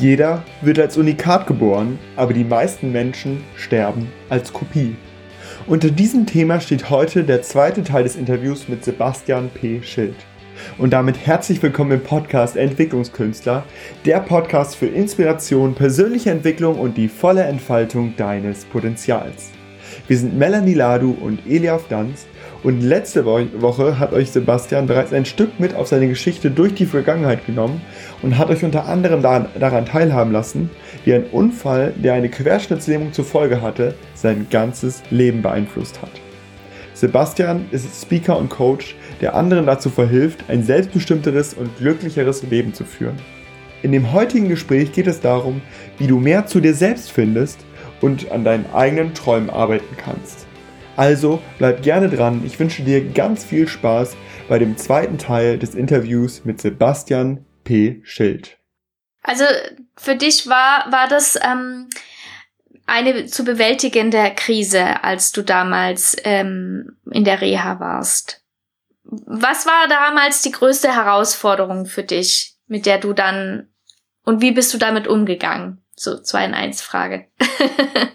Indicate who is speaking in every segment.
Speaker 1: Jeder wird als Unikat geboren, aber die meisten Menschen sterben als Kopie. Unter diesem Thema steht heute der zweite Teil des Interviews mit Sebastian P. Schild. Und damit herzlich willkommen im Podcast Entwicklungskünstler, der Podcast für Inspiration, persönliche Entwicklung und die volle Entfaltung deines Potenzials. Wir sind Melanie Ladu und Eliaf Danz und letzte Woche hat euch Sebastian bereits ein Stück mit auf seine Geschichte durch die Vergangenheit genommen und hat euch unter anderem daran teilhaben lassen, wie ein Unfall, der eine Querschnittslähmung zur Folge hatte, sein ganzes Leben beeinflusst hat. Sebastian ist Speaker und Coach, der anderen dazu verhilft, ein selbstbestimmteres und glücklicheres Leben zu führen. In dem heutigen Gespräch geht es darum, wie du mehr zu dir selbst findest und an deinen eigenen Träumen arbeiten kannst. Also bleib gerne dran. Ich wünsche dir ganz viel Spaß bei dem zweiten Teil des Interviews mit Sebastian P. Schild.
Speaker 2: Also für dich war, war das ähm, eine zu bewältigende Krise, als du damals ähm, in der Reha warst. Was war damals die größte Herausforderung für dich, mit der du dann und wie bist du damit umgegangen? So zwei in eins Frage.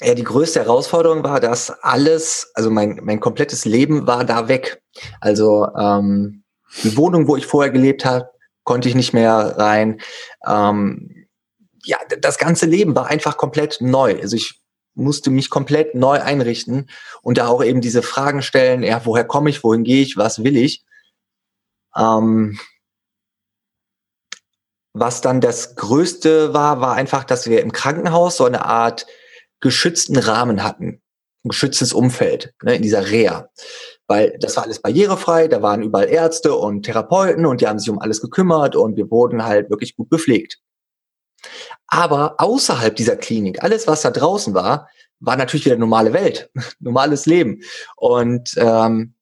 Speaker 3: Ja, die größte Herausforderung war, dass alles, also mein, mein komplettes Leben war da weg. Also ähm, die Wohnung, wo ich vorher gelebt habe, konnte ich nicht mehr rein. Ähm, ja, das ganze Leben war einfach komplett neu. Also ich musste mich komplett neu einrichten und da auch eben diese Fragen stellen, ja, woher komme ich, wohin gehe ich, was will ich? Ähm, was dann das Größte war, war einfach, dass wir im Krankenhaus so eine Art geschützten Rahmen hatten, ein geschütztes Umfeld ne, in dieser Reha. Weil das war alles barrierefrei, da waren überall Ärzte und Therapeuten und die haben sich um alles gekümmert und wir wurden halt wirklich gut gepflegt. Aber außerhalb dieser Klinik, alles, was da draußen war, war natürlich wieder normale Welt, normales Leben. Und ähm,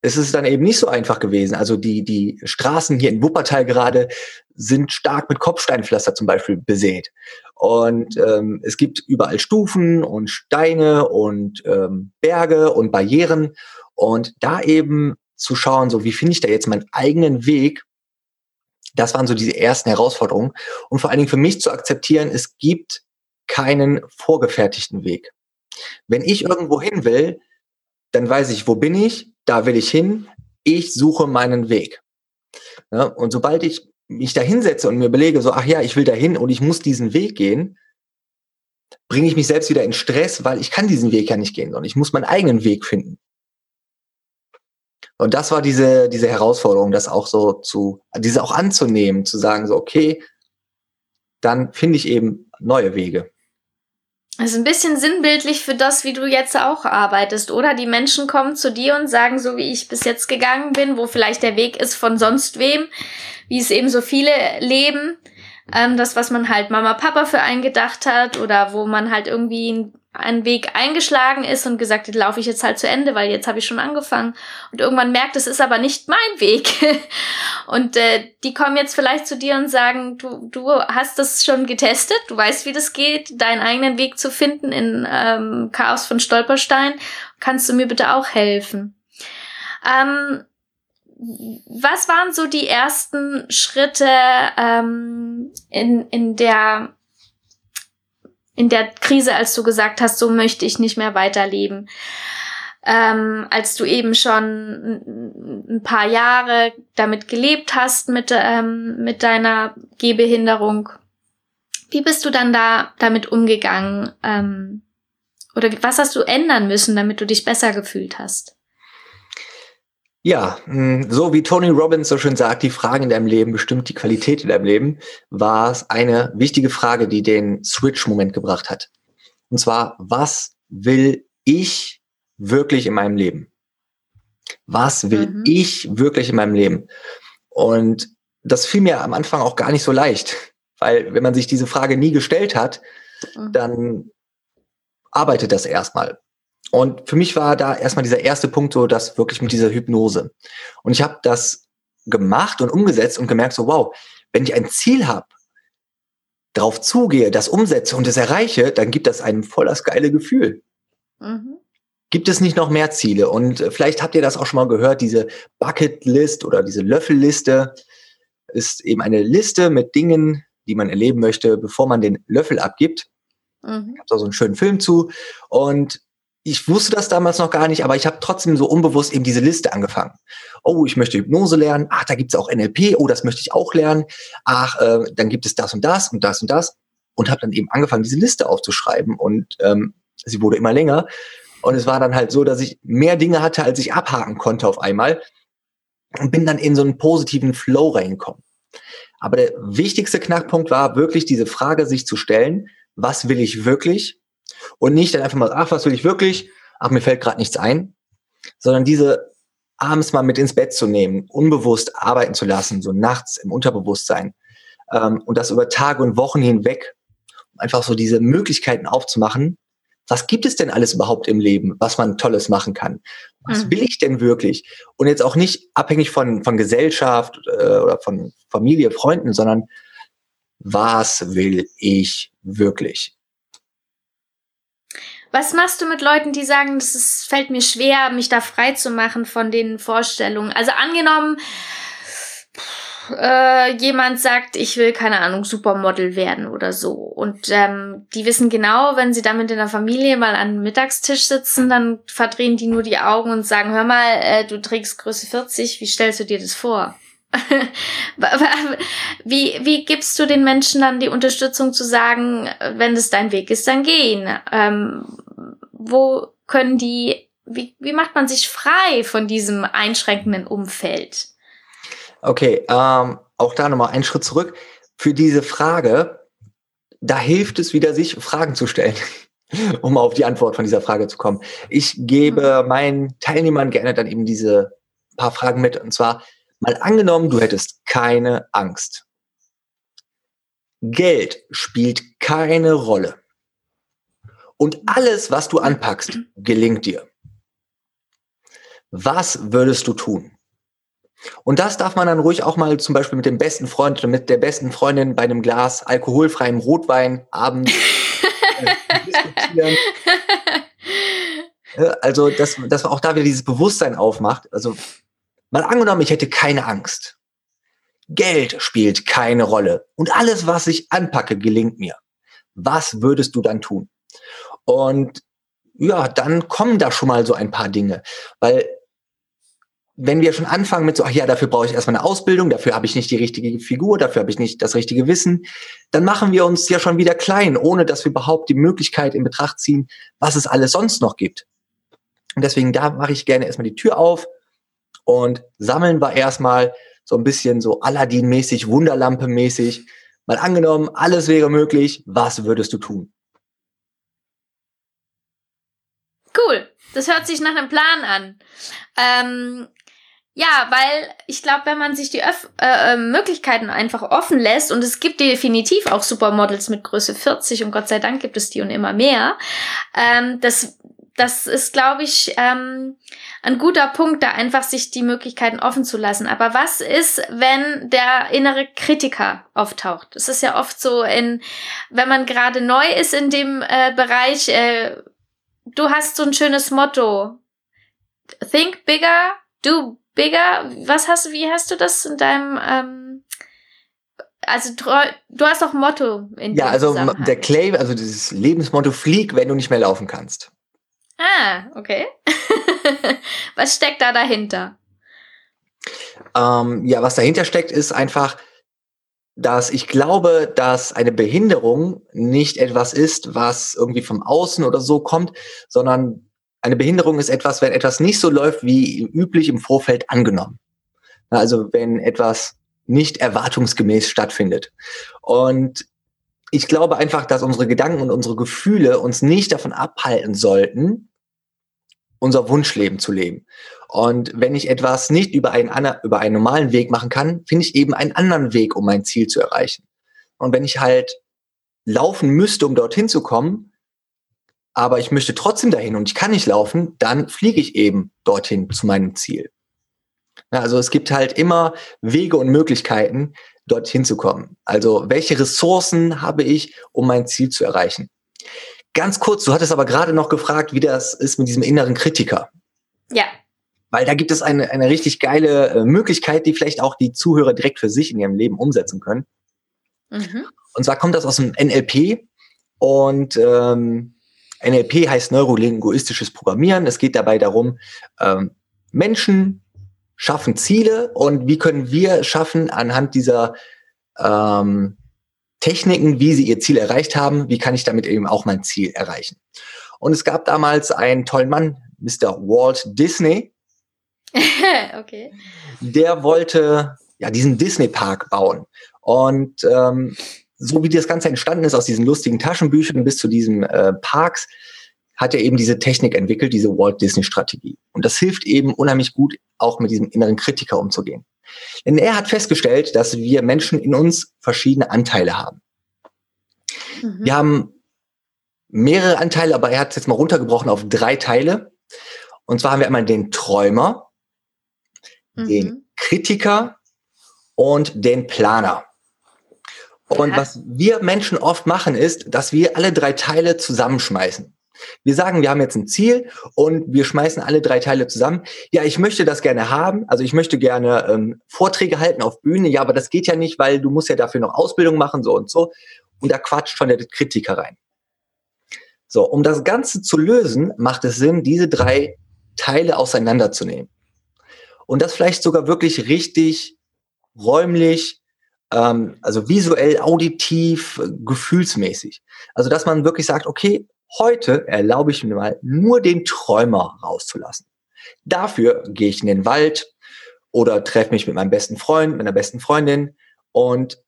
Speaker 3: es ist dann eben nicht so einfach gewesen. Also die, die Straßen hier in Wuppertal gerade sind stark mit Kopfsteinpflaster zum Beispiel besät. Und ähm, es gibt überall Stufen und Steine und ähm, Berge und Barrieren. Und da eben zu schauen, so wie finde ich da jetzt meinen eigenen Weg, das waren so diese ersten Herausforderungen. Und vor allen Dingen für mich zu akzeptieren, es gibt keinen vorgefertigten Weg. Wenn ich irgendwo hin will, dann weiß ich, wo bin ich, da will ich hin, ich suche meinen Weg. Ja, und sobald ich mich da hinsetze und mir überlege, so, ach ja, ich will dahin und ich muss diesen Weg gehen, bringe ich mich selbst wieder in Stress, weil ich kann diesen Weg ja nicht gehen, sondern ich muss meinen eigenen Weg finden. Und das war diese, diese Herausforderung, das auch so zu, diese auch anzunehmen, zu sagen, so, okay, dann finde ich eben neue Wege.
Speaker 2: Das ist ein bisschen sinnbildlich für das, wie du jetzt auch arbeitest, oder? Die Menschen kommen zu dir und sagen, so wie ich bis jetzt gegangen bin, wo vielleicht der Weg ist von sonst wem, wie es eben so viele leben, ähm, das, was man halt Mama, Papa für einen gedacht hat oder wo man halt irgendwie einen Weg eingeschlagen ist und gesagt hat, laufe ich jetzt halt zu Ende, weil jetzt habe ich schon angefangen und irgendwann merkt, es ist aber nicht mein Weg. und äh, die kommen jetzt vielleicht zu dir und sagen, du, du hast das schon getestet, du weißt, wie das geht, deinen eigenen Weg zu finden in ähm, Chaos von Stolperstein. Kannst du mir bitte auch helfen? Ähm, was waren so die ersten Schritte ähm, in, in der in der Krise, als du gesagt hast, so möchte ich nicht mehr weiterleben? Ähm, als du eben schon ein paar Jahre damit gelebt hast mit ähm, mit deiner Gehbehinderung, wie bist du dann da damit umgegangen? Ähm, oder was hast du ändern müssen, damit du dich besser gefühlt hast?
Speaker 3: Ja, hm, so wie Tony Robbins so schön sagt, die Frage in deinem Leben bestimmt die Qualität in deinem Leben, war es eine wichtige Frage, die den Switch-Moment gebracht hat. Und zwar, was will ich wirklich in meinem Leben? Was will mhm. ich wirklich in meinem Leben? Und das fiel mir am Anfang auch gar nicht so leicht, weil wenn man sich diese Frage nie gestellt hat, mhm. dann arbeitet das erstmal. Und für mich war da erstmal dieser erste Punkt so, dass wirklich mit dieser Hypnose. Und ich habe das gemacht und umgesetzt und gemerkt so, wow, wenn ich ein Ziel habe, drauf zugehe, das umsetze und es erreiche, dann gibt das einem voll das geile Gefühl. Mhm. Gibt es nicht noch mehr Ziele? Und äh, vielleicht habt ihr das auch schon mal gehört, diese Bucketlist oder diese Löffelliste. ist eben eine Liste mit Dingen, die man erleben möchte, bevor man den Löffel abgibt. Mhm. Ich habe da so einen schönen Film zu. Und ich wusste das damals noch gar nicht, aber ich habe trotzdem so unbewusst eben diese Liste angefangen. Oh, ich möchte Hypnose lernen. Ach, da gibt's auch NLP. Oh, das möchte ich auch lernen. Ach, äh, dann gibt es das und das und das und das. Und habe dann eben angefangen, diese Liste aufzuschreiben. Und ähm, sie wurde immer länger. Und es war dann halt so, dass ich mehr Dinge hatte, als ich abhaken konnte auf einmal. Und bin dann in so einen positiven Flow reingekommen. Aber der wichtigste Knackpunkt war wirklich diese Frage sich zu stellen, was will ich wirklich? Und nicht dann einfach mal, ach, was will ich wirklich? Ach, mir fällt gerade nichts ein. Sondern diese abends mal mit ins Bett zu nehmen, unbewusst arbeiten zu lassen, so nachts im Unterbewusstsein. Ähm, und das über Tage und Wochen hinweg, um einfach so diese Möglichkeiten aufzumachen. Was gibt es denn alles überhaupt im Leben, was man Tolles machen kann? Was mhm. will ich denn wirklich? Und jetzt auch nicht abhängig von, von Gesellschaft äh, oder von Familie, Freunden, sondern was will ich wirklich?
Speaker 2: Was machst du mit Leuten, die sagen, das ist, fällt mir schwer, mich da frei zu machen von den Vorstellungen? Also angenommen, äh, jemand sagt, ich will, keine Ahnung, Supermodel werden oder so. Und ähm, die wissen genau, wenn sie damit in der Familie mal an Mittagstisch sitzen, dann verdrehen die nur die Augen und sagen, hör mal, äh, du trägst Größe 40, wie stellst du dir das vor? wie, wie gibst du den Menschen dann die Unterstützung zu sagen, wenn es dein Weg ist, dann gehen? Ähm, wo können die, wie, wie macht man sich frei von diesem einschränkenden Umfeld?
Speaker 3: Okay, ähm, auch da nochmal einen Schritt zurück. Für diese Frage, da hilft es wieder, sich Fragen zu stellen, um auf die Antwort von dieser Frage zu kommen. Ich gebe mhm. meinen Teilnehmern gerne dann eben diese paar Fragen mit. Und zwar, mal angenommen, du hättest keine Angst. Geld spielt keine Rolle. Und alles, was du anpackst, gelingt dir. Was würdest du tun? Und das darf man dann ruhig auch mal zum Beispiel mit dem besten Freund oder mit der besten Freundin bei einem Glas alkoholfreiem Rotwein abends äh, diskutieren. Also, dass, dass man auch da wieder dieses Bewusstsein aufmacht. Also, mal angenommen, ich hätte keine Angst. Geld spielt keine Rolle. Und alles, was ich anpacke, gelingt mir. Was würdest du dann tun? Und ja, dann kommen da schon mal so ein paar Dinge. Weil wenn wir schon anfangen mit so, ach ja, dafür brauche ich erstmal eine Ausbildung, dafür habe ich nicht die richtige Figur, dafür habe ich nicht das richtige Wissen, dann machen wir uns ja schon wieder klein, ohne dass wir überhaupt die Möglichkeit in Betracht ziehen, was es alles sonst noch gibt. Und deswegen da mache ich gerne erstmal die Tür auf und sammeln wir erstmal so ein bisschen so Aladdin-mäßig, Wunderlampe-mäßig. Mal angenommen, alles wäre möglich, was würdest du tun?
Speaker 2: Cool. Das hört sich nach einem Plan an. Ähm, ja, weil ich glaube, wenn man sich die Öf äh, ähm, Möglichkeiten einfach offen lässt, und es gibt definitiv auch Supermodels mit Größe 40 und Gott sei Dank gibt es die und immer mehr, ähm, das, das ist, glaube ich, ähm, ein guter Punkt, da einfach sich die Möglichkeiten offen zu lassen. Aber was ist, wenn der innere Kritiker auftaucht? Es ist ja oft so, in, wenn man gerade neu ist in dem äh, Bereich, äh, du hast so ein schönes Motto. Think bigger, do bigger. Was hast du, wie hast du das in deinem, ähm, also du hast auch ein Motto
Speaker 3: in Ja, also der Claim, also dieses Lebensmotto, flieg, wenn du nicht mehr laufen kannst.
Speaker 2: Ah, okay. was steckt da dahinter?
Speaker 3: Ähm, ja, was dahinter steckt, ist einfach, dass ich glaube, dass eine Behinderung nicht etwas ist, was irgendwie vom Außen oder so kommt, sondern eine Behinderung ist etwas, wenn etwas nicht so läuft wie üblich im Vorfeld angenommen. Also wenn etwas nicht erwartungsgemäß stattfindet. Und ich glaube einfach, dass unsere Gedanken und unsere Gefühle uns nicht davon abhalten sollten, unser Wunschleben zu leben. Und wenn ich etwas nicht über einen, über einen normalen Weg machen kann, finde ich eben einen anderen Weg, um mein Ziel zu erreichen. Und wenn ich halt laufen müsste, um dorthin zu kommen, aber ich möchte trotzdem dahin und ich kann nicht laufen, dann fliege ich eben dorthin zu meinem Ziel. Also es gibt halt immer Wege und Möglichkeiten, dorthin zu kommen. Also welche Ressourcen habe ich, um mein Ziel zu erreichen? Ganz kurz, du hattest aber gerade noch gefragt, wie das ist mit diesem inneren Kritiker.
Speaker 2: Ja.
Speaker 3: weil da gibt es eine, eine richtig geile äh, Möglichkeit, die vielleicht auch die Zuhörer direkt für sich in ihrem Leben umsetzen können. Mhm. Und zwar kommt das aus dem NLP und ähm, NLP heißt neurolinguistisches Programmieren. Es geht dabei darum, ähm, Menschen schaffen Ziele und wie können wir schaffen, anhand dieser ähm, Techniken, wie sie ihr Ziel erreicht haben, wie kann ich damit eben auch mein Ziel erreichen. Und es gab damals einen tollen Mann, Mr. Walt Disney. okay. Der wollte ja diesen Disney Park bauen. Und ähm, so wie das Ganze entstanden ist aus diesen lustigen Taschenbüchern bis zu diesen äh, Parks, hat er eben diese Technik entwickelt, diese Walt Disney Strategie. Und das hilft eben unheimlich gut, auch mit diesem inneren Kritiker umzugehen. Denn er hat festgestellt, dass wir Menschen in uns verschiedene Anteile haben. Mhm. Wir haben mehrere Anteile, aber er hat es jetzt mal runtergebrochen auf drei Teile. Und zwar haben wir einmal den Träumer, mhm. den Kritiker und den Planer. Und ja. was wir Menschen oft machen, ist, dass wir alle drei Teile zusammenschmeißen. Wir sagen, wir haben jetzt ein Ziel und wir schmeißen alle drei Teile zusammen. Ja, ich möchte das gerne haben. Also ich möchte gerne ähm, Vorträge halten auf Bühne. Ja, aber das geht ja nicht, weil du musst ja dafür noch Ausbildung machen, so und so. Und da quatscht schon der Kritiker rein. So, um das Ganze zu lösen, macht es Sinn, diese drei Teile auseinanderzunehmen. Und das vielleicht sogar wirklich richtig räumlich, ähm, also visuell, auditiv, gefühlsmäßig. Also dass man wirklich sagt, okay, Heute erlaube ich mir mal nur den Träumer rauszulassen. Dafür gehe ich in den Wald oder treffe mich mit meinem besten Freund, meiner besten Freundin und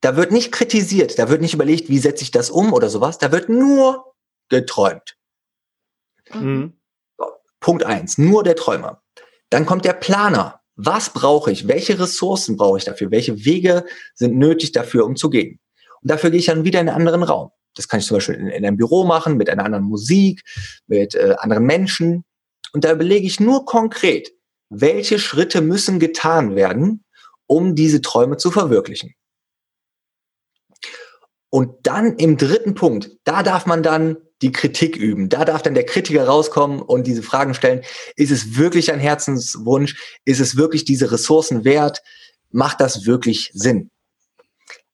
Speaker 3: da wird nicht kritisiert, da wird nicht überlegt, wie setze ich das um oder sowas, da wird nur geträumt. Mhm. Punkt eins, nur der Träumer. Dann kommt der Planer. Was brauche ich? Welche Ressourcen brauche ich dafür? Welche Wege sind nötig dafür, um zu gehen? Und dafür gehe ich dann wieder in einen anderen Raum. Das kann ich zum Beispiel in, in einem Büro machen, mit einer anderen Musik, mit äh, anderen Menschen. Und da überlege ich nur konkret, welche Schritte müssen getan werden, um diese Träume zu verwirklichen. Und dann im dritten Punkt, da darf man dann die Kritik üben. Da darf dann der Kritiker rauskommen und diese Fragen stellen. Ist es wirklich ein Herzenswunsch? Ist es wirklich diese Ressourcen wert? Macht das wirklich Sinn?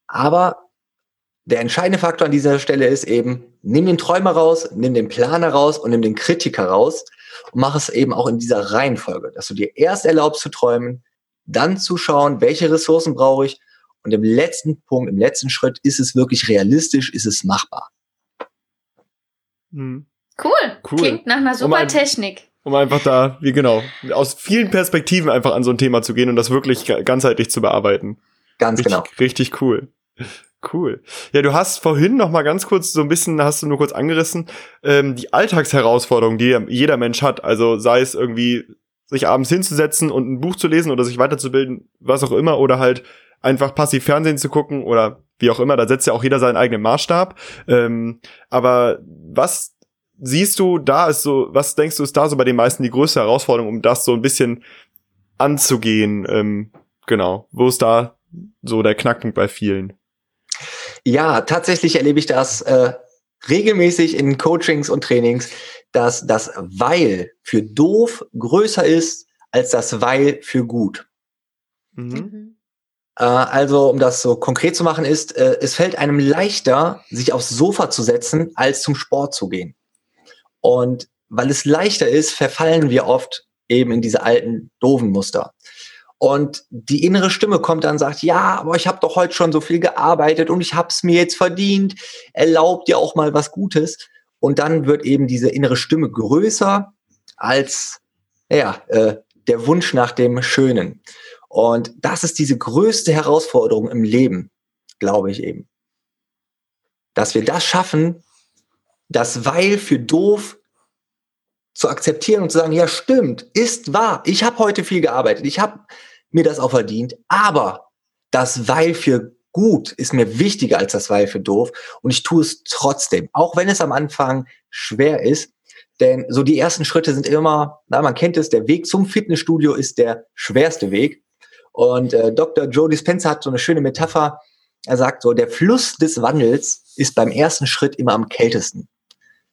Speaker 3: Aber der entscheidende Faktor an dieser Stelle ist eben, nimm den Träumer raus, nimm den Planer raus und nimm den Kritiker raus und mach es eben auch in dieser Reihenfolge, dass du dir erst erlaubst zu träumen, dann zu schauen, welche Ressourcen brauche ich und im letzten Punkt, im letzten Schritt, ist es wirklich realistisch, ist es machbar.
Speaker 2: Hm. Cool. cool. Klingt nach einer super um ein, Technik.
Speaker 1: Um einfach da, wie genau, aus vielen Perspektiven einfach an so ein Thema zu gehen und das wirklich ganzheitlich zu bearbeiten.
Speaker 3: Ganz
Speaker 1: richtig,
Speaker 3: genau.
Speaker 1: Richtig cool. Cool. Ja, du hast vorhin noch mal ganz kurz so ein bisschen, hast du nur kurz angerissen, ähm, die Alltagsherausforderungen, die jeder Mensch hat. Also sei es irgendwie, sich abends hinzusetzen und ein Buch zu lesen oder sich weiterzubilden, was auch immer, oder halt einfach passiv Fernsehen zu gucken oder wie auch immer. Da setzt ja auch jeder seinen eigenen Maßstab. Ähm, aber was siehst du da ist so, was denkst du ist da so bei den meisten die größte Herausforderung, um das so ein bisschen anzugehen? Ähm, genau. Wo ist da so der Knackpunkt bei vielen?
Speaker 3: Ja, tatsächlich erlebe ich das äh, regelmäßig in Coachings und Trainings, dass das Weil für doof größer ist als das Weil für gut. Mhm. mhm. Äh, also, um das so konkret zu machen, ist, äh, es fällt einem leichter, sich aufs Sofa zu setzen, als zum Sport zu gehen. Und weil es leichter ist, verfallen wir oft eben in diese alten, doofen Muster. Und die innere Stimme kommt dann und sagt, ja, aber ich habe doch heute schon so viel gearbeitet und ich habe es mir jetzt verdient. Erlaubt dir auch mal was Gutes. Und dann wird eben diese innere Stimme größer als ja, äh, der Wunsch nach dem Schönen. Und das ist diese größte Herausforderung im Leben, glaube ich eben. Dass wir das schaffen, das Weil für doof zu akzeptieren und zu sagen, ja stimmt, ist wahr, ich habe heute viel gearbeitet, ich habe mir das auch verdient, aber das Weil für gut ist mir wichtiger als das Weil für doof und ich tue es trotzdem, auch wenn es am Anfang schwer ist, denn so die ersten Schritte sind immer, na, man kennt es, der Weg zum Fitnessstudio ist der schwerste Weg und äh, Dr. Joe Dispenza hat so eine schöne Metapher, er sagt so, der Fluss des Wandels ist beim ersten Schritt immer am kältesten.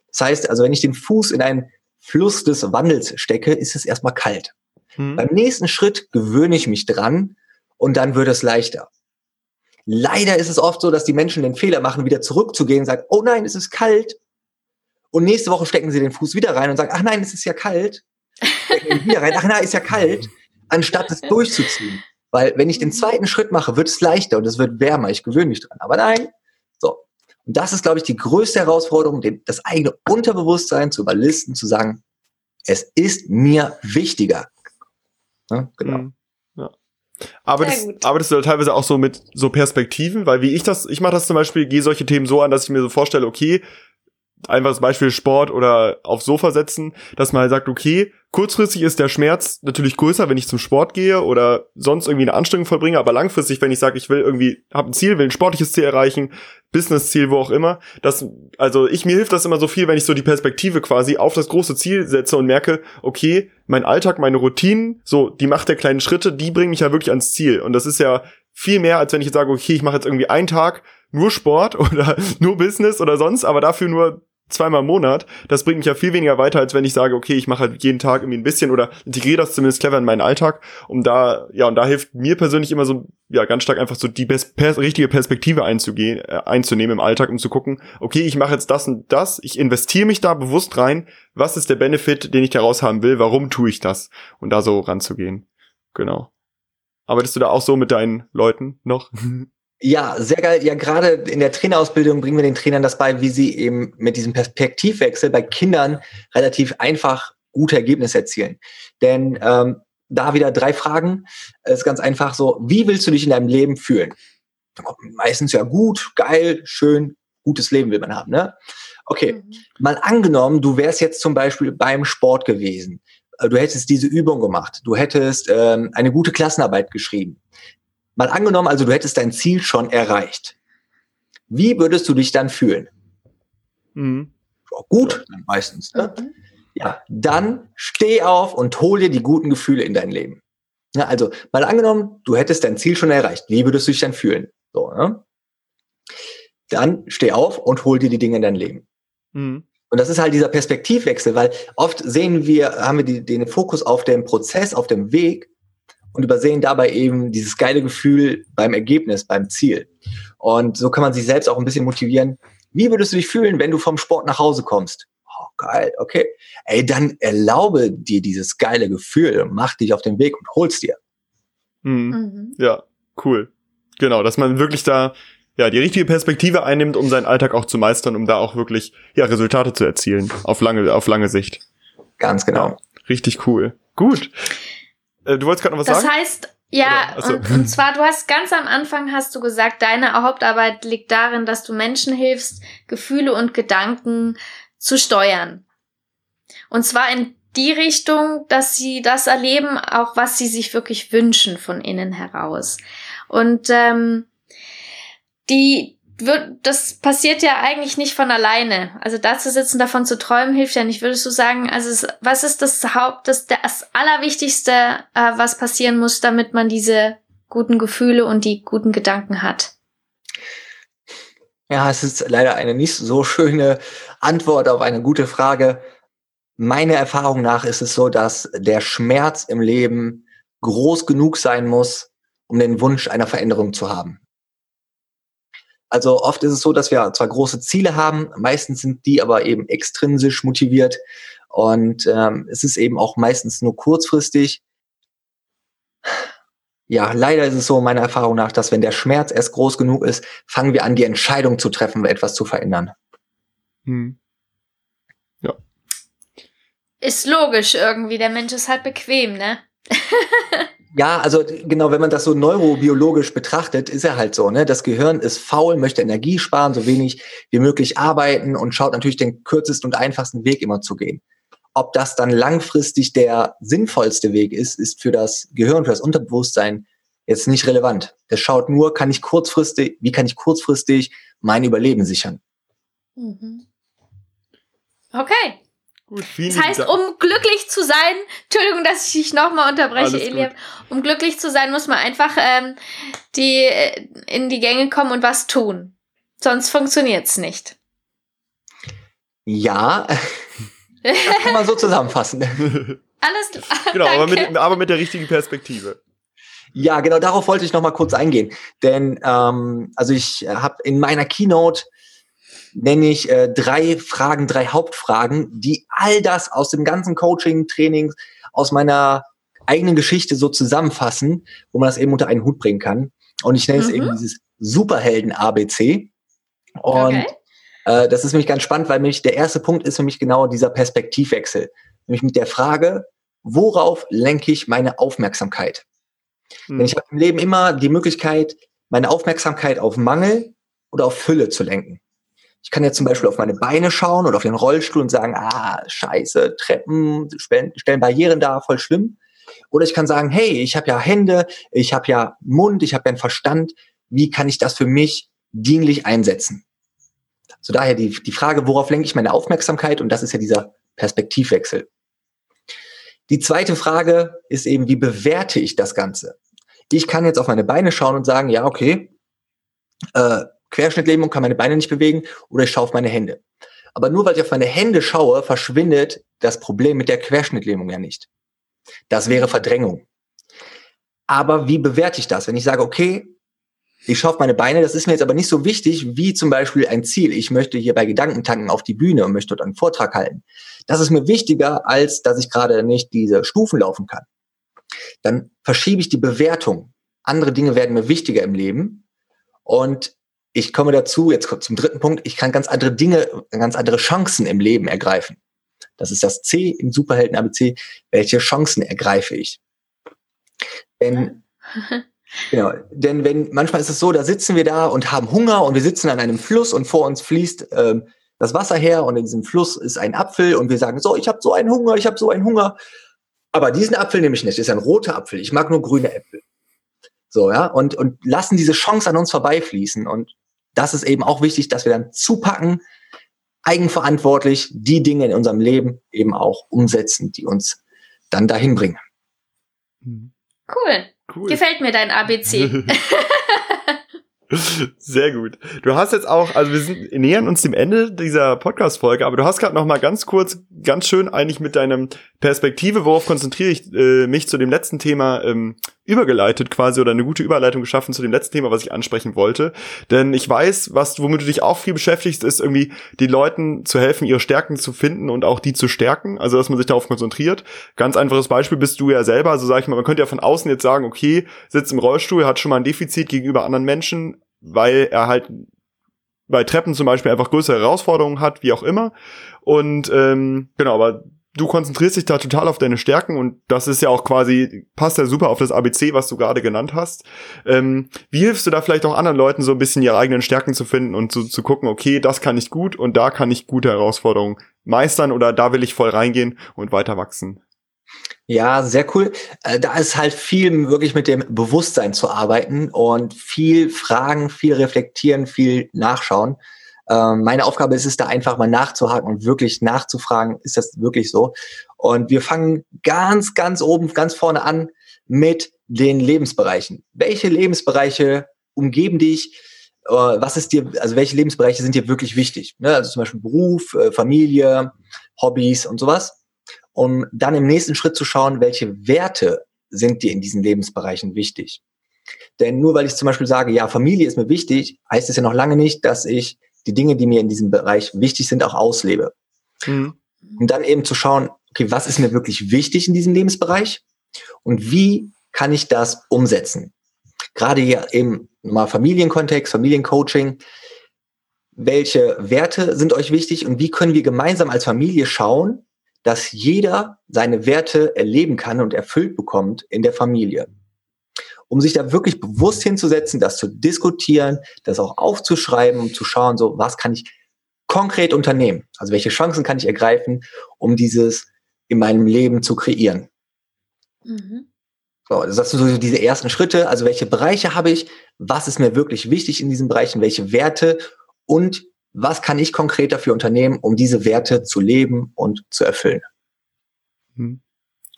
Speaker 3: Das heißt also, wenn ich den Fuß in ein Fluss des Wandels stecke, ist es erstmal kalt. Hm. Beim nächsten Schritt gewöhne ich mich dran und dann wird es leichter. Leider ist es oft so, dass die Menschen den Fehler machen, wieder zurückzugehen und sagen, oh nein, es ist kalt. Und nächste Woche stecken sie den Fuß wieder rein und sagen, ach nein, es ist ja kalt. Wieder rein, ach nein, ist ja kalt, anstatt es durchzuziehen. Weil wenn ich den zweiten Schritt mache, wird es leichter und es wird wärmer. Ich gewöhne mich dran. Aber nein. Und das ist, glaube ich, die größte Herausforderung, das eigene Unterbewusstsein zu überlisten, zu sagen, es ist mir wichtiger.
Speaker 1: Ja, genau. Mhm. Ja. Arbeitest, arbeitest du teilweise auch so mit so Perspektiven? Weil wie ich das, ich mache das zum Beispiel, gehe solche Themen so an, dass ich mir so vorstelle, okay, einfaches Beispiel Sport oder aufs Sofa setzen, dass man halt sagt, okay, kurzfristig ist der Schmerz natürlich größer, wenn ich zum Sport gehe oder sonst irgendwie eine Anstrengung vollbringe, aber langfristig, wenn ich sage, ich will irgendwie, habe ein Ziel, will ein sportliches Ziel erreichen, Business-Ziel, wo auch immer, das, also ich, mir hilft das immer so viel, wenn ich so die Perspektive quasi auf das große Ziel setze und merke, okay, mein Alltag, meine Routinen, so, die Macht der kleinen Schritte, die bringen mich ja wirklich ans Ziel. Und das ist ja viel mehr, als wenn ich jetzt sage, okay, ich mache jetzt irgendwie einen Tag nur Sport oder nur Business oder sonst, aber dafür nur zweimal im Monat, das bringt mich ja viel weniger weiter, als wenn ich sage, okay, ich mache halt jeden Tag irgendwie ein bisschen oder integriere das zumindest clever in meinen Alltag, um da, ja, und da hilft mir persönlich immer so, ja, ganz stark einfach so die best, pers richtige Perspektive einzugehen, äh, einzunehmen im Alltag, um zu gucken, okay, ich mache jetzt das und das, ich investiere mich da bewusst rein, was ist der Benefit, den ich daraus haben will, warum tue ich das? Und da so ranzugehen. Genau. Arbeitest du da auch so mit deinen Leuten noch?
Speaker 3: Ja, sehr geil. Ja, gerade in der Trainerausbildung bringen wir den Trainern das bei, wie sie eben mit diesem Perspektivwechsel bei Kindern relativ einfach gute Ergebnisse erzielen. Denn ähm, da wieder drei Fragen. Es ist ganz einfach so, wie willst du dich in deinem Leben fühlen? Meistens ja gut, geil, schön, gutes Leben will man haben, ne? Okay, mhm. mal angenommen, du wärst jetzt zum Beispiel beim Sport gewesen. Äh, du hättest diese Übung gemacht. Du hättest ähm, eine gute Klassenarbeit geschrieben. Mal angenommen, also du hättest dein Ziel schon erreicht. Wie würdest du dich dann fühlen? Mhm. Gut, meistens. Ne? Mhm. Ja, dann steh auf und hol dir die guten Gefühle in dein Leben. Ja, also mal angenommen, du hättest dein Ziel schon erreicht. Wie würdest du dich dann fühlen? So, ne? Dann steh auf und hol dir die Dinge in dein Leben. Mhm. Und das ist halt dieser Perspektivwechsel, weil oft sehen wir, haben wir die, den Fokus auf dem Prozess, auf dem Weg und übersehen dabei eben dieses geile Gefühl beim Ergebnis, beim Ziel. Und so kann man sich selbst auch ein bisschen motivieren. Wie würdest du dich fühlen, wenn du vom Sport nach Hause kommst? Oh, geil, okay. Ey, dann erlaube dir dieses geile Gefühl und mach dich auf den Weg und hol's dir.
Speaker 1: Mhm. Mhm. Ja, cool. Genau, dass man wirklich da ja die richtige Perspektive einnimmt, um seinen Alltag auch zu meistern, um da auch wirklich ja Resultate zu erzielen auf lange auf lange Sicht.
Speaker 3: Ganz genau. Ja,
Speaker 1: richtig cool. Gut. Äh, du wolltest gerade noch was
Speaker 2: das
Speaker 1: sagen?
Speaker 2: Das heißt, ja, also. und, und zwar, du hast ganz am Anfang hast du gesagt, deine Hauptarbeit liegt darin, dass du Menschen hilfst, Gefühle und Gedanken zu steuern. Und zwar in die Richtung, dass sie das erleben, auch was sie sich wirklich wünschen von innen heraus. Und ähm, die wird, das passiert ja eigentlich nicht von alleine. Also da zu sitzen, davon zu träumen, hilft ja nicht. Würdest du sagen, also es, was ist das Haupt, das, das Allerwichtigste, äh, was passieren muss, damit man diese guten Gefühle und die guten Gedanken hat?
Speaker 3: Ja, es ist leider eine nicht so schöne Antwort auf eine gute Frage. Meiner Erfahrung nach ist es so, dass der Schmerz im Leben groß genug sein muss, um den Wunsch einer Veränderung zu haben. Also oft ist es so, dass wir zwar große Ziele haben, meistens sind die aber eben extrinsisch motiviert und ähm, es ist eben auch meistens nur kurzfristig. Ja, leider ist es so meiner Erfahrung nach, dass wenn der Schmerz erst groß genug ist, fangen wir an, die Entscheidung zu treffen, etwas zu verändern. Hm.
Speaker 2: Ja. Ist logisch irgendwie, der Mensch ist halt bequem, ne?
Speaker 3: Ja, also genau, wenn man das so neurobiologisch betrachtet, ist er halt so, ne? Das Gehirn ist faul, möchte Energie sparen, so wenig wie möglich arbeiten und schaut natürlich den kürzesten und einfachsten Weg immer zu gehen. Ob das dann langfristig der sinnvollste Weg ist, ist für das Gehirn, für das Unterbewusstsein jetzt nicht relevant. Das schaut nur, kann ich kurzfristig, wie kann ich kurzfristig mein Überleben sichern? Mhm.
Speaker 2: Okay. Gut, das heißt, um glücklich zu sein, Entschuldigung, dass ich dich nochmal unterbreche, Eliab, um glücklich zu sein, muss man einfach ähm, die, äh, in die Gänge kommen und was tun. Sonst funktioniert's nicht.
Speaker 3: Ja, das kann man so zusammenfassen.
Speaker 2: Alles klar.
Speaker 1: Genau, aber mit, aber mit der richtigen Perspektive.
Speaker 3: Ja, genau, darauf wollte ich noch mal kurz eingehen. Denn ähm, also ich habe in meiner Keynote nenne ich äh, drei Fragen, drei Hauptfragen, die all das aus dem ganzen Coaching, Training, aus meiner eigenen Geschichte so zusammenfassen, wo man das eben unter einen Hut bringen kann. Und ich nenne mhm. es eben dieses Superhelden-ABC. Und okay. äh, das ist nämlich ganz spannend, weil mich der erste Punkt ist für mich genau dieser Perspektivwechsel. Nämlich mit der Frage, worauf lenke ich meine Aufmerksamkeit? Mhm. Denn ich habe im Leben immer die Möglichkeit, meine Aufmerksamkeit auf Mangel oder auf Fülle zu lenken. Ich kann jetzt zum Beispiel auf meine Beine schauen oder auf den Rollstuhl und sagen, ah, scheiße, Treppen stellen, Barrieren da, voll schlimm. Oder ich kann sagen, hey, ich habe ja Hände, ich habe ja Mund, ich habe ja einen Verstand. Wie kann ich das für mich dienlich einsetzen? So daher die, die Frage, worauf lenke ich meine Aufmerksamkeit? Und das ist ja dieser Perspektivwechsel. Die zweite Frage ist eben, wie bewerte ich das Ganze? Ich kann jetzt auf meine Beine schauen und sagen, ja, okay, äh, Querschnittlähmung, kann meine Beine nicht bewegen oder ich schaue auf meine Hände. Aber nur weil ich auf meine Hände schaue, verschwindet das Problem mit der Querschnittlähmung ja nicht. Das wäre Verdrängung. Aber wie bewerte ich das? Wenn ich sage, okay, ich schaue auf meine Beine, das ist mir jetzt aber nicht so wichtig wie zum Beispiel ein Ziel. Ich möchte hier bei Gedankentanken auf die Bühne und möchte dort einen Vortrag halten. Das ist mir wichtiger, als dass ich gerade nicht diese Stufen laufen kann. Dann verschiebe ich die Bewertung. Andere Dinge werden mir wichtiger im Leben. Und ich komme dazu, jetzt kommt zum dritten Punkt, ich kann ganz andere Dinge, ganz andere Chancen im Leben ergreifen. Das ist das C im Superhelden ABC. Welche Chancen ergreife ich? Denn, genau, denn wenn, manchmal ist es so, da sitzen wir da und haben Hunger und wir sitzen an einem Fluss und vor uns fließt ähm, das Wasser her und in diesem Fluss ist ein Apfel und wir sagen, so, ich habe so einen Hunger, ich habe so einen Hunger. Aber diesen Apfel nehme ich nicht, das ist ein roter Apfel. Ich mag nur grüne Äpfel. So, ja, und, und lassen diese Chance an uns vorbeifließen. Und das ist eben auch wichtig, dass wir dann zupacken, eigenverantwortlich die Dinge in unserem Leben eben auch umsetzen, die uns dann dahin bringen.
Speaker 2: Cool. cool. Gefällt mir dein ABC.
Speaker 1: Sehr gut. Du hast jetzt auch, also wir sind, nähern uns dem Ende dieser Podcast-Folge, aber du hast gerade noch mal ganz kurz, ganz schön eigentlich mit deinem Perspektive, worauf konzentriere ich äh, mich zu dem letzten Thema ähm, übergeleitet quasi oder eine gute Überleitung geschaffen zu dem letzten Thema, was ich ansprechen wollte. Denn ich weiß, was, womit du dich auch viel beschäftigst, ist irgendwie den Leuten zu helfen, ihre Stärken zu finden und auch die zu stärken. Also, dass man sich darauf konzentriert. Ganz einfaches Beispiel bist du ja selber. Also, sag ich mal, man könnte ja von außen jetzt sagen, okay, sitzt im Rollstuhl, hat schon mal ein Defizit gegenüber anderen Menschen, weil er halt bei Treppen zum Beispiel einfach größere Herausforderungen hat, wie auch immer. Und ähm, genau, aber du konzentrierst dich da total auf deine Stärken und das ist ja auch quasi, passt ja super auf das ABC, was du gerade genannt hast. Ähm, wie hilfst du da vielleicht auch anderen Leuten so ein bisschen ihre eigenen Stärken zu finden und zu, zu gucken, okay, das kann ich gut und da kann ich gute Herausforderungen meistern oder da will ich voll reingehen und weiter wachsen?
Speaker 3: Ja, sehr cool. Äh, da ist halt viel wirklich mit dem Bewusstsein zu arbeiten und viel fragen, viel reflektieren, viel nachschauen. Ähm, meine Aufgabe ist es da einfach mal nachzuhaken und wirklich nachzufragen, ist das wirklich so? Und wir fangen ganz, ganz oben, ganz vorne an mit den Lebensbereichen. Welche Lebensbereiche umgeben dich? Äh, was ist dir, also welche Lebensbereiche sind dir wirklich wichtig? Ne? Also zum Beispiel Beruf, äh, Familie, Hobbys und sowas um dann im nächsten Schritt zu schauen, welche Werte sind dir in diesen Lebensbereichen wichtig. Denn nur weil ich zum Beispiel sage, ja, Familie ist mir wichtig, heißt es ja noch lange nicht, dass ich die Dinge, die mir in diesem Bereich wichtig sind, auch auslebe. Mhm. Und dann eben zu schauen, okay, was ist mir wirklich wichtig in diesem Lebensbereich und wie kann ich das umsetzen? Gerade hier im mal Familienkontext, Familiencoaching, welche Werte sind euch wichtig und wie können wir gemeinsam als Familie schauen, dass jeder seine Werte erleben kann und erfüllt bekommt in der Familie. Um sich da wirklich bewusst hinzusetzen, das zu diskutieren, das auch aufzuschreiben, um zu schauen, so was kann ich konkret unternehmen? Also welche Chancen kann ich ergreifen, um dieses in meinem Leben zu kreieren? Mhm. So, das sind so diese ersten Schritte. Also welche Bereiche habe ich? Was ist mir wirklich wichtig in diesen Bereichen? Welche Werte? Und was kann ich konkret dafür unternehmen, um diese Werte zu leben und zu erfüllen.
Speaker 1: Hm.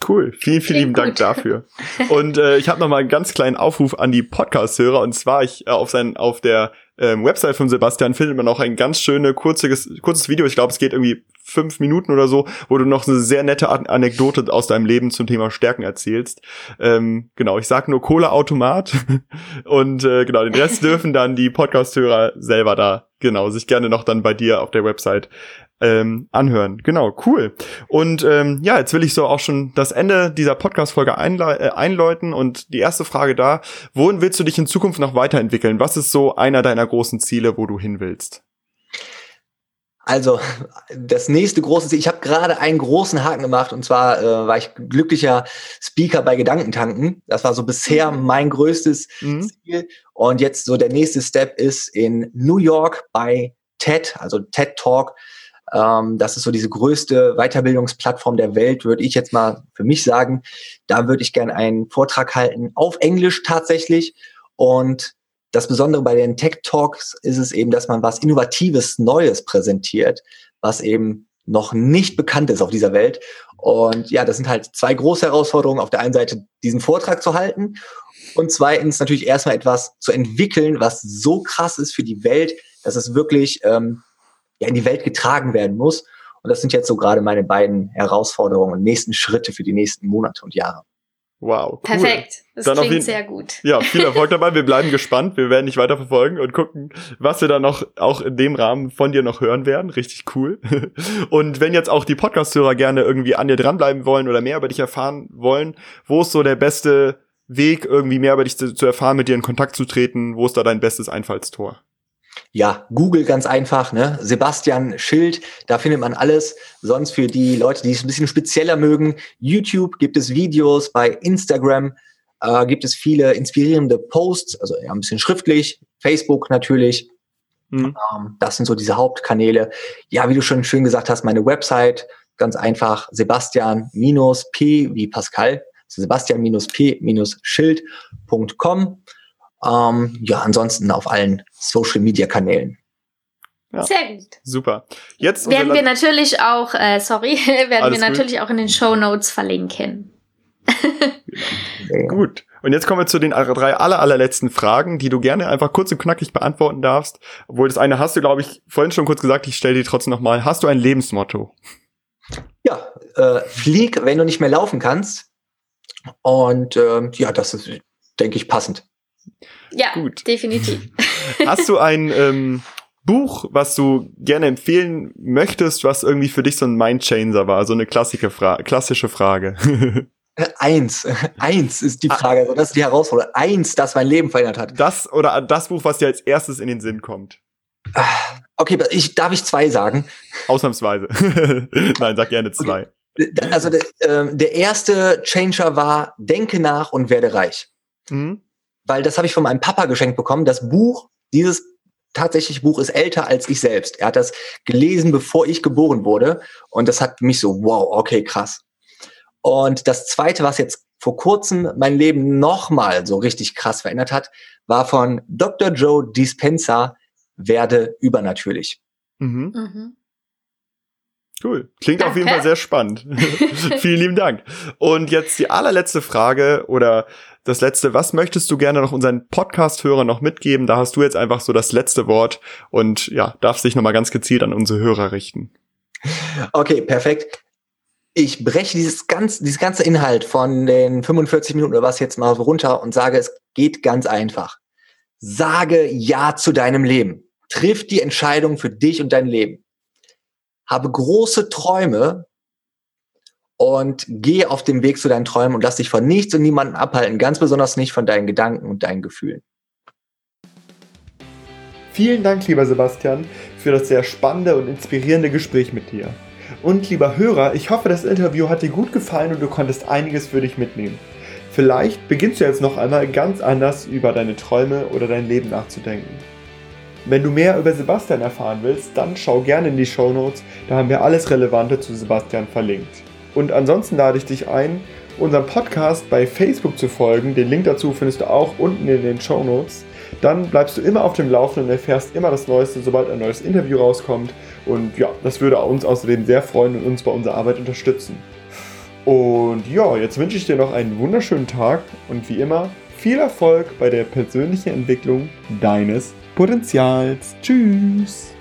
Speaker 1: Cool, vielen, vielen lieben Dank dafür. Und äh, ich habe noch mal einen ganz kleinen Aufruf an die Podcast-Hörer und zwar ich äh, auf sein auf der ähm, Website von Sebastian findet man auch ein ganz schönes, kurzes, kurzes Video. Ich glaube, es geht irgendwie fünf Minuten oder so, wo du noch eine sehr nette Anekdote aus deinem Leben zum Thema Stärken erzählst. Ähm, genau, ich sag nur Cola-Automat und äh, genau, den Rest dürfen dann die Podcast-Hörer selber da, genau, sich gerne noch dann bei dir auf der Website ähm, anhören. Genau, cool. Und ähm, ja, jetzt will ich so auch schon das Ende dieser Podcast-Folge äh, einläuten und die erste Frage da, wohin willst du dich in Zukunft noch weiterentwickeln? Was ist so einer deiner großen Ziele, wo du hin willst?
Speaker 3: Also das nächste große Ziel, ich habe gerade einen großen Haken gemacht und zwar äh, war ich glücklicher Speaker bei Gedankentanken. Das war so bisher mhm. mein größtes mhm. Ziel. Und jetzt so der nächste Step ist in New York bei TED, also TED Talk. Ähm, das ist so diese größte Weiterbildungsplattform der Welt, würde ich jetzt mal für mich sagen. Da würde ich gerne einen Vortrag halten, auf Englisch tatsächlich. Und das Besondere bei den Tech Talks ist es eben, dass man was Innovatives, Neues präsentiert, was eben noch nicht bekannt ist auf dieser Welt. Und ja, das sind halt zwei große Herausforderungen. Auf der einen Seite diesen Vortrag zu halten und zweitens natürlich erstmal etwas zu entwickeln, was so krass ist für die Welt, dass es wirklich ähm, ja, in die Welt getragen werden muss. Und das sind jetzt so gerade meine beiden Herausforderungen und nächsten Schritte für die nächsten Monate und Jahre.
Speaker 1: Wow. Cool.
Speaker 2: Perfekt. Das dann klingt jeden, sehr gut.
Speaker 1: Ja, viel Erfolg dabei. Wir bleiben gespannt. Wir werden dich weiter verfolgen und gucken, was wir dann noch auch in dem Rahmen von dir noch hören werden. Richtig cool. Und wenn jetzt auch die Podcast-Hörer gerne irgendwie an dir dranbleiben wollen oder mehr über dich erfahren wollen, wo ist so der beste Weg, irgendwie mehr über dich zu, zu erfahren, mit dir in Kontakt zu treten? Wo ist da dein bestes Einfallstor?
Speaker 3: Ja, Google ganz einfach, ne? Sebastian Schild, da findet man alles. Sonst für die Leute, die es ein bisschen spezieller mögen, YouTube gibt es Videos, bei Instagram äh, gibt es viele inspirierende Posts, also ja, ein bisschen schriftlich, Facebook natürlich. Mhm. Ähm, das sind so diese Hauptkanäle. Ja, wie du schon schön gesagt hast, meine Website, ganz einfach, Sebastian-P wie Pascal, Sebastian-P-Schild.com. Ähm, ja, ansonsten auf allen Social Media Kanälen.
Speaker 2: Ja. Sehr gut.
Speaker 1: Super. Jetzt
Speaker 2: werden wir natürlich auch, äh, sorry, werden wir natürlich gut. auch in den Show Notes verlinken.
Speaker 1: gut. Und jetzt kommen wir zu den drei aller, allerletzten Fragen, die du gerne einfach kurz und knackig beantworten darfst. Obwohl das eine hast du, glaube ich, vorhin schon kurz gesagt, ich stelle dir trotzdem nochmal. Hast du ein Lebensmotto?
Speaker 3: Ja, äh, flieg, wenn du nicht mehr laufen kannst. Und ähm, ja, das ist, denke ich, passend.
Speaker 2: Ja, Gut. definitiv.
Speaker 1: Hast du ein ähm, Buch, was du gerne empfehlen möchtest, was irgendwie für dich so ein Mindchanger war? So eine klassische, Fra klassische Frage.
Speaker 3: Eins, eins ist die Frage, also das ist die Herausforderung. Eins, das mein Leben verändert hat.
Speaker 1: Das oder das Buch, was dir als erstes in den Sinn kommt.
Speaker 3: Okay, ich, darf ich zwei sagen?
Speaker 1: Ausnahmsweise. Nein, sag gerne zwei.
Speaker 3: Okay. Also der, äh, der erste Changer war, denke nach und werde reich. Mhm weil das habe ich von meinem Papa geschenkt bekommen. Das Buch, dieses tatsächlich Buch ist älter als ich selbst. Er hat das gelesen, bevor ich geboren wurde. Und das hat mich so, wow, okay, krass. Und das zweite, was jetzt vor kurzem mein Leben nochmal so richtig krass verändert hat, war von Dr. Joe Dispenza, werde übernatürlich. Mhm. Mhm.
Speaker 1: Cool. Klingt Danke. auf jeden Fall sehr spannend. Vielen lieben Dank. Und jetzt die allerletzte Frage oder das letzte, was möchtest du gerne noch unseren Podcast-Hörern noch mitgeben? Da hast du jetzt einfach so das letzte Wort und ja, darfst dich nochmal ganz gezielt an unsere Hörer richten.
Speaker 3: Okay, perfekt. Ich breche dieses, ganz, dieses ganze Inhalt von den 45 Minuten oder was jetzt mal runter und sage, es geht ganz einfach. Sage Ja zu deinem Leben. Triff die Entscheidung für dich und dein Leben. Habe große Träume und geh auf dem Weg zu deinen Träumen und lass dich von nichts und niemandem abhalten, ganz besonders nicht von deinen Gedanken und deinen Gefühlen.
Speaker 1: Vielen Dank, lieber Sebastian, für das sehr spannende und inspirierende Gespräch mit dir. Und lieber Hörer, ich hoffe, das Interview hat dir gut gefallen und du konntest einiges für dich mitnehmen. Vielleicht beginnst du jetzt noch einmal ganz anders über deine Träume oder dein Leben nachzudenken. Wenn du mehr über Sebastian erfahren willst, dann schau gerne in die Show Notes, da haben wir alles Relevante zu Sebastian verlinkt. Und ansonsten lade ich dich ein, unserem Podcast bei Facebook zu folgen. Den Link dazu findest du auch unten in den Show Notes. Dann bleibst du immer auf dem Laufenden und erfährst immer das Neueste, sobald ein neues Interview rauskommt. Und ja, das würde uns außerdem sehr freuen und uns bei unserer Arbeit unterstützen. Und ja, jetzt wünsche ich dir noch einen wunderschönen Tag und wie immer viel Erfolg bei der persönlichen Entwicklung deines Potenzials. Tschüss!